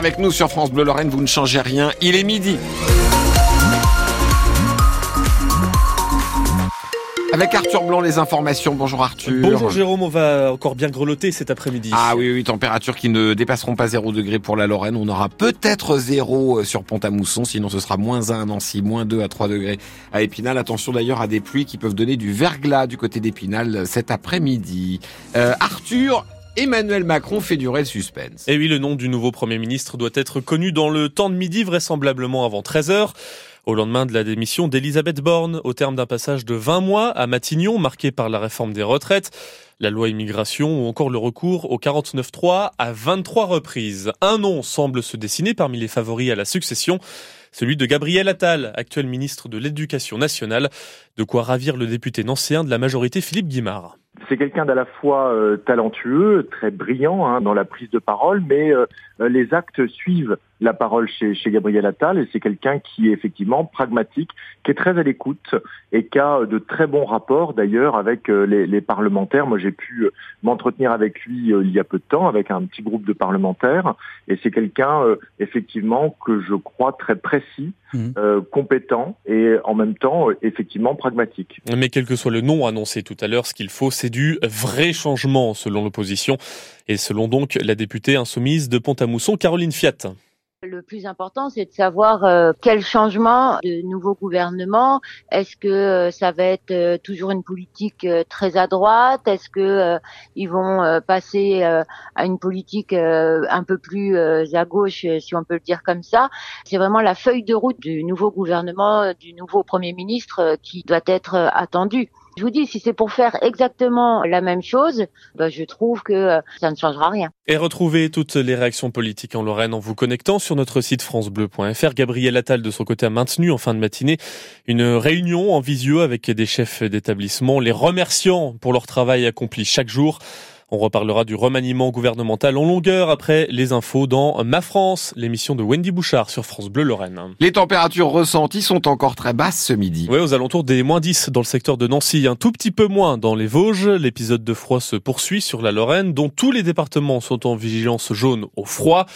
Avec nous sur France Bleu Lorraine, vous ne changez rien, il est midi. Avec Arthur Blanc, les informations. Bonjour Arthur. Bonjour Jérôme, on va encore bien grelotter cet après-midi. Ah oui, oui, températures qui ne dépasseront pas 0 degré pour la Lorraine. On aura peut-être 0 sur Pont-à-Mousson, sinon ce sera moins 1 à Nancy, moins 2 à 3 degrés à Épinal. Attention d'ailleurs à des pluies qui peuvent donner du verglas du côté d'Épinal cet après-midi. Euh, Arthur, Emmanuel Macron fait durer le suspense. Et oui, le nom du nouveau Premier ministre doit être connu dans le temps de midi, vraisemblablement avant 13h. Au lendemain de la démission d'Elisabeth Borne, au terme d'un passage de 20 mois à Matignon, marqué par la réforme des retraites, la loi immigration ou encore le recours au 49.3 à 23 reprises. Un nom semble se dessiner parmi les favoris à la succession, celui de Gabriel Attal, actuel ministre de l'Éducation nationale, de quoi ravir le député nancéen de la majorité Philippe Guimard. C'est quelqu'un d'à la fois euh, talentueux, très brillant hein, dans la prise de parole, mais euh, les actes suivent la parole chez, chez Gabriel Attal et c'est quelqu'un qui est effectivement pragmatique, qui est très à l'écoute et qui a de très bons rapports d'ailleurs avec euh, les, les, parlementaires. Moi j'ai pu m'entretenir avec lui il y a peu de temps avec un petit groupe de parlementaires et c'est quelqu'un effectivement que je crois très précis, mmh. compétent et en même temps effectivement pragmatique. Mais quel que soit le nom annoncé tout à l'heure, ce qu'il faut c'est du vrai changement selon l'opposition et selon donc la députée insoumise de Pont-à-Mousson, Caroline Fiat. Le plus important, c'est de savoir euh, quel changement de nouveau gouvernement. Est-ce que euh, ça va être euh, toujours une politique très à droite? Est-ce que ils vont passer à une politique un peu plus à gauche, si on peut le dire comme ça? C'est vraiment la feuille de route du nouveau gouvernement, du nouveau Premier ministre qui doit être attendue. Je vous dis, si c'est pour faire exactement la même chose, bah, je trouve que ça ne changera rien. Et retrouvez toutes les réactions politiques en Lorraine en vous connectant sur notre site francebleu.fr. Gabriel Attal, de son côté, a maintenu en fin de matinée une réunion en visio avec des chefs d'établissement, les remerciant pour leur travail accompli chaque jour. On reparlera du remaniement gouvernemental en longueur après les infos dans Ma France, l'émission de Wendy Bouchard sur France Bleu Lorraine. Les températures ressenties sont encore très basses ce midi. Oui, aux alentours des moins 10 dans le secteur de Nancy, un tout petit peu moins dans les Vosges. L'épisode de froid se poursuit sur la Lorraine, dont tous les départements sont en vigilance jaune au froid.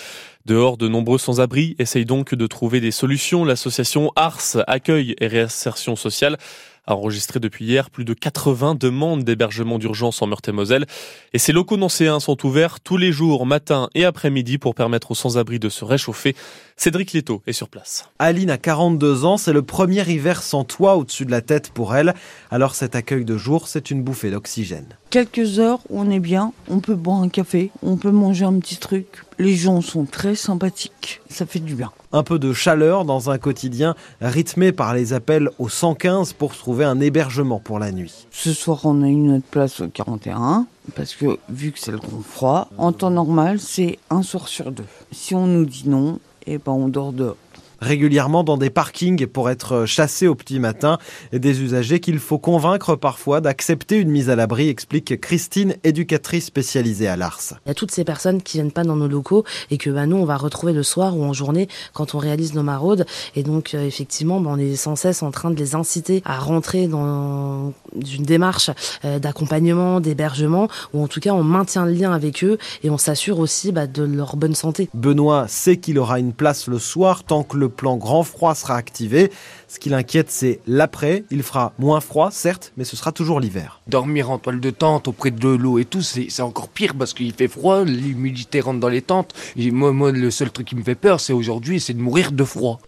Dehors, de nombreux sans-abri essayent donc de trouver des solutions. L'association ARS, Accueil et Réinsertion Sociale, a enregistré depuis hier plus de 80 demandes d'hébergement d'urgence en Meurthe-et-Moselle. Et ces locaux nancéens sont ouverts tous les jours, matin et après-midi, pour permettre aux sans-abri de se réchauffer. Cédric Leto est sur place. Aline a 42 ans, c'est le premier hiver sans toit au-dessus de la tête pour elle. Alors cet accueil de jour, c'est une bouffée d'oxygène. Quelques heures, on est bien, on peut boire un café, on peut manger un petit truc. Les gens sont très sympathiques, ça fait du bien. Un peu de chaleur dans un quotidien rythmé par les appels au 115 pour trouver un hébergement pour la nuit. Ce soir, on a une autre place au 41 parce que vu que c'est le grand froid, en temps normal, c'est un soir sur deux. Si on nous dit non, et ben on dort dehors régulièrement dans des parkings pour être chassés au petit matin. Des usagers qu'il faut convaincre parfois d'accepter une mise à l'abri, explique Christine, éducatrice spécialisée à l'ARS. Il y a toutes ces personnes qui viennent pas dans nos locaux et que bah, nous, on va retrouver le soir ou en journée quand on réalise nos maraudes. Et donc, euh, effectivement, bah, on est sans cesse en train de les inciter à rentrer dans une démarche euh, d'accompagnement, d'hébergement, ou en tout cas, on maintient le lien avec eux et on s'assure aussi bah, de leur bonne santé. Benoît sait qu'il aura une place le soir tant que le plan grand froid sera activé. Ce qui l'inquiète, c'est l'après. Il fera moins froid, certes, mais ce sera toujours l'hiver. Dormir en toile de tente auprès de l'eau et tout, c'est encore pire parce qu'il fait froid, l'humidité rentre dans les tentes. Et moi, moi, le seul truc qui me fait peur, c'est aujourd'hui, c'est de mourir de froid.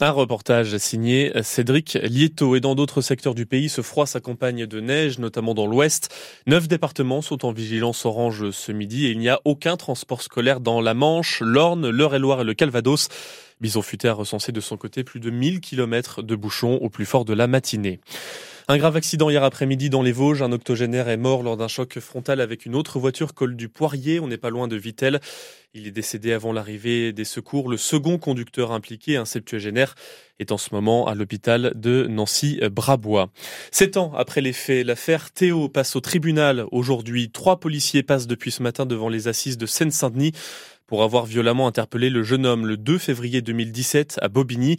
Un reportage signé Cédric Lieto. Et dans d'autres secteurs du pays, ce froid s'accompagne de neige, notamment dans l'ouest. Neuf départements sont en vigilance orange ce midi et il n'y a aucun transport scolaire dans la Manche, l'Orne, l'Eure-et-Loire et le Calvados. Bison a recensé de son côté plus de 1000 km de bouchons au plus fort de la matinée. Un grave accident hier après-midi dans les Vosges. Un octogénaire est mort lors d'un choc frontal avec une autre voiture col du Poirier. On n'est pas loin de Vitel. Il est décédé avant l'arrivée des secours. Le second conducteur impliqué, un septuagénaire, est en ce moment à l'hôpital de Nancy-Brabois. Sept ans après les faits, l'affaire Théo passe au tribunal aujourd'hui. Trois policiers passent depuis ce matin devant les assises de Seine-Saint-Denis pour avoir violemment interpellé le jeune homme le 2 février 2017 à Bobigny.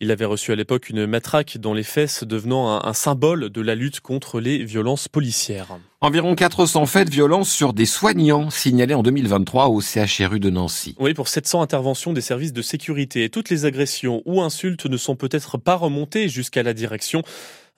Il avait reçu à l'époque une matraque dans les fesses, devenant un, un, symbole de la lutte contre les violences policières. Environ 400 faits de violence sur des soignants signalés en 2023 au CHRU de Nancy. Oui, pour 700 interventions des services de sécurité. Toutes les agressions ou insultes ne sont peut-être pas remontées jusqu'à la direction.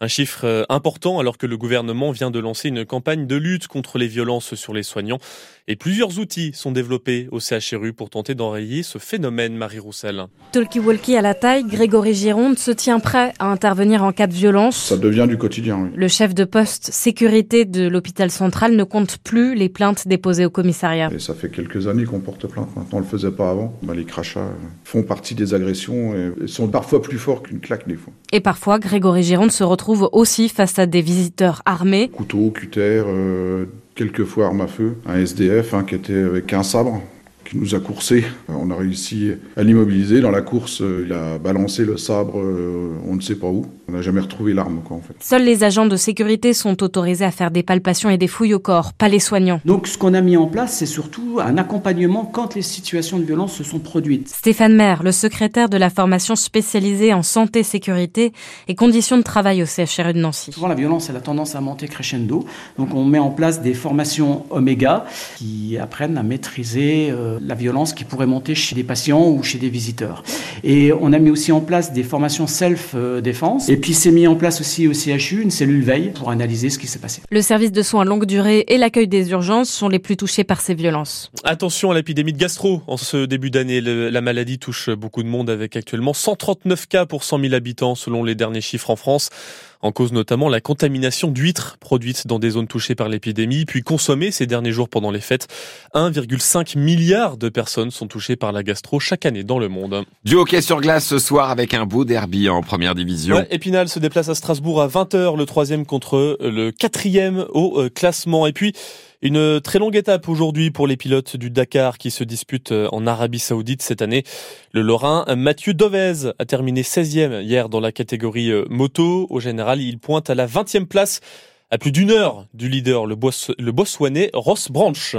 Un chiffre euh, important alors que le gouvernement vient de lancer une campagne de lutte contre les violences sur les soignants. Et plusieurs outils sont développés au CHRU pour tenter d'enrayer ce phénomène, Marie Roussel. Talkie-walkie à la taille, Grégory Gironde se tient prêt à intervenir en cas de violence. Ça devient du quotidien, oui. Le chef de poste sécurité de l'hôpital central ne compte plus les plaintes déposées au commissariat. Et ça fait quelques années qu'on porte plainte. Maintenant, on le faisait pas avant. Bah, les crachats font partie des agressions et sont parfois plus forts qu'une claque des fois. Et parfois, Grégory Gironde se retrouve aussi face à des visiteurs armés. Couteau, cutter, euh, quelquefois arme à feu, un SDF qui était avec un sabre qui nous a coursé. On a réussi à l'immobiliser. Dans la course, il a balancé le sabre, euh, on ne sait pas où. On n'a jamais retrouvé l'arme, quoi, en fait. Seuls les agents de sécurité sont autorisés à faire des palpations et des fouilles au corps, pas les soignants. Donc, ce qu'on a mis en place, c'est surtout un accompagnement quand les situations de violence se sont produites. Stéphane Maire, le secrétaire de la formation spécialisée en santé, sécurité et conditions de travail au CHRU de Nancy. Souvent, la violence, elle a tendance à monter crescendo. Donc, on met en place des formations Oméga qui apprennent à maîtriser euh, la violence qui pourrait monter chez des patients ou chez des visiteurs. Et on a mis aussi en place des formations self-défense. Et puis, c'est mis en place aussi au CHU une cellule veille pour analyser ce qui s'est passé. Le service de soins longue durée et l'accueil des urgences sont les plus touchés par ces violences. Attention à l'épidémie de gastro. En ce début d'année, la maladie touche beaucoup de monde avec actuellement 139 cas pour 100 000 habitants selon les derniers chiffres en France. En cause notamment la contamination d'huîtres produites dans des zones touchées par l'épidémie, puis consommées ces derniers jours pendant les fêtes. 1,5 milliard de personnes sont touchées par la gastro chaque année dans le monde. Du hockey sur glace ce soir avec un beau derby en première division. Ouais, Épinal se déplace à Strasbourg à 20h, le troisième contre le quatrième au classement. Et puis, une très longue étape aujourd'hui pour les pilotes du Dakar qui se disputent en Arabie Saoudite cette année. Le Lorrain Mathieu Dovez a terminé 16e hier dans la catégorie moto. Au général, il pointe à la 20e place à plus d'une heure du leader, le, Boss, Ross Branch.